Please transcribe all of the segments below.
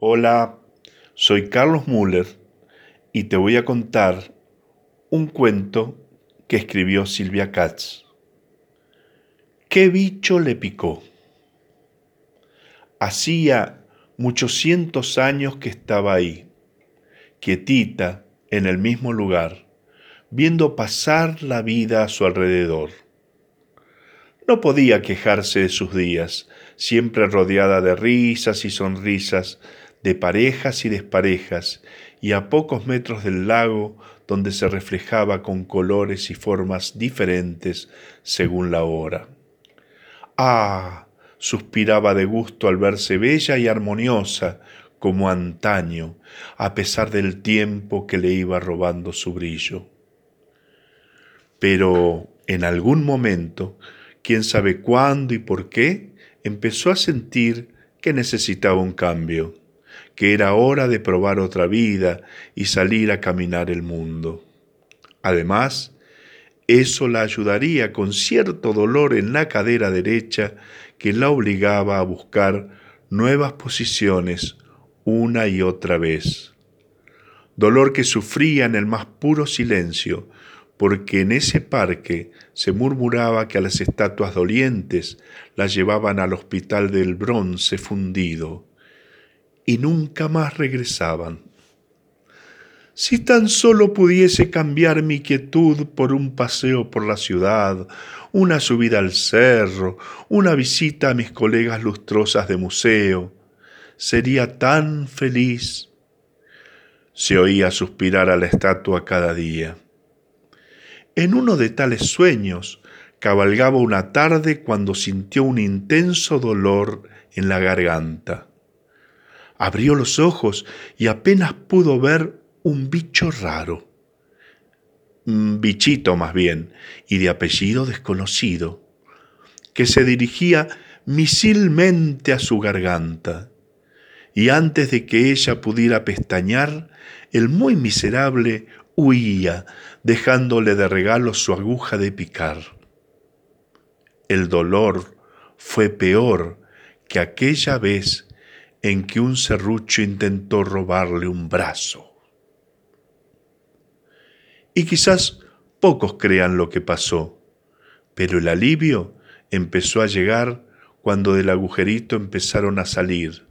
Hola, soy Carlos Müller y te voy a contar un cuento que escribió Silvia Katz. ¿Qué bicho le picó? Hacía muchos cientos años que estaba ahí, quietita en el mismo lugar, viendo pasar la vida a su alrededor. No podía quejarse de sus días, siempre rodeada de risas y sonrisas, de parejas y desparejas, y a pocos metros del lago donde se reflejaba con colores y formas diferentes según la hora. Ah, suspiraba de gusto al verse bella y armoniosa como antaño, a pesar del tiempo que le iba robando su brillo. Pero en algún momento, quién sabe cuándo y por qué, empezó a sentir que necesitaba un cambio que era hora de probar otra vida y salir a caminar el mundo. Además, eso la ayudaría con cierto dolor en la cadera derecha que la obligaba a buscar nuevas posiciones una y otra vez. Dolor que sufría en el más puro silencio, porque en ese parque se murmuraba que a las estatuas dolientes las llevaban al hospital del bronce fundido, y nunca más regresaban. Si tan solo pudiese cambiar mi quietud por un paseo por la ciudad, una subida al cerro, una visita a mis colegas lustrosas de museo, sería tan feliz. Se oía suspirar a la estatua cada día. En uno de tales sueños cabalgaba una tarde cuando sintió un intenso dolor en la garganta. Abrió los ojos y apenas pudo ver un bicho raro, un bichito más bien, y de apellido desconocido, que se dirigía misilmente a su garganta. Y antes de que ella pudiera pestañear, el muy miserable huía, dejándole de regalo su aguja de picar. El dolor fue peor que aquella vez en que un serrucho intentó robarle un brazo. Y quizás pocos crean lo que pasó, pero el alivio empezó a llegar cuando del agujerito empezaron a salir,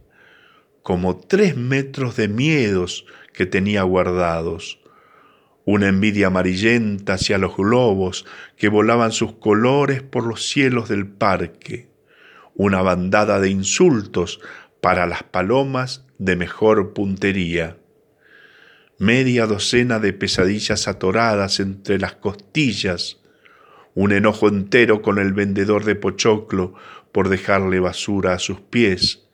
como tres metros de miedos que tenía guardados, una envidia amarillenta hacia los globos que volaban sus colores por los cielos del parque, una bandada de insultos para las palomas de mejor puntería, media docena de pesadillas atoradas entre las costillas, un enojo entero con el vendedor de pochoclo por dejarle basura a sus pies,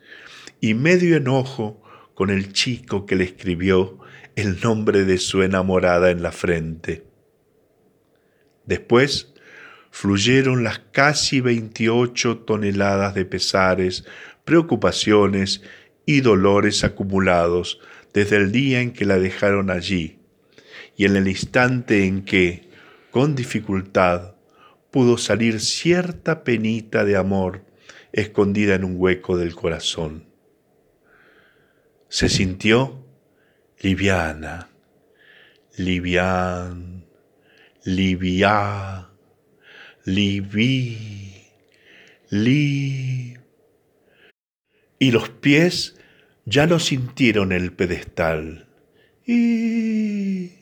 y medio enojo con el chico que le escribió el nombre de su enamorada en la frente. Después fluyeron las casi veintiocho toneladas de pesares preocupaciones y dolores acumulados desde el día en que la dejaron allí y en el instante en que, con dificultad, pudo salir cierta penita de amor escondida en un hueco del corazón. Se sintió liviana, livian, livia, livi, li y los pies ya no sintieron el pedestal. Y,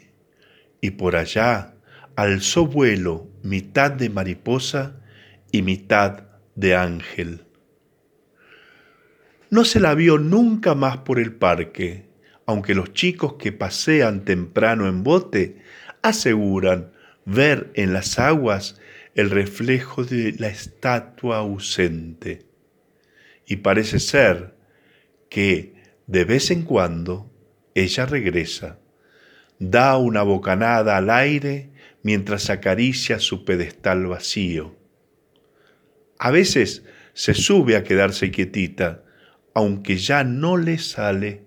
y por allá alzó vuelo mitad de mariposa y mitad de ángel. No se la vio nunca más por el parque, aunque los chicos que pasean temprano en bote aseguran ver en las aguas el reflejo de la estatua ausente y parece ser que de vez en cuando ella regresa, da una bocanada al aire mientras acaricia su pedestal vacío. A veces se sube a quedarse quietita, aunque ya no le sale,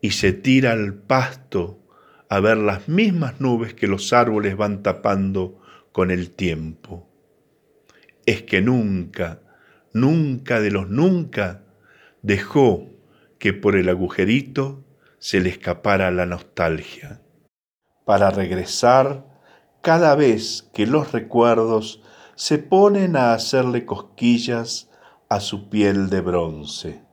y se tira al pasto a ver las mismas nubes que los árboles van tapando con el tiempo. Es que nunca, nunca de los nunca dejó que por el agujerito se le escapara la nostalgia, para regresar cada vez que los recuerdos se ponen a hacerle cosquillas a su piel de bronce.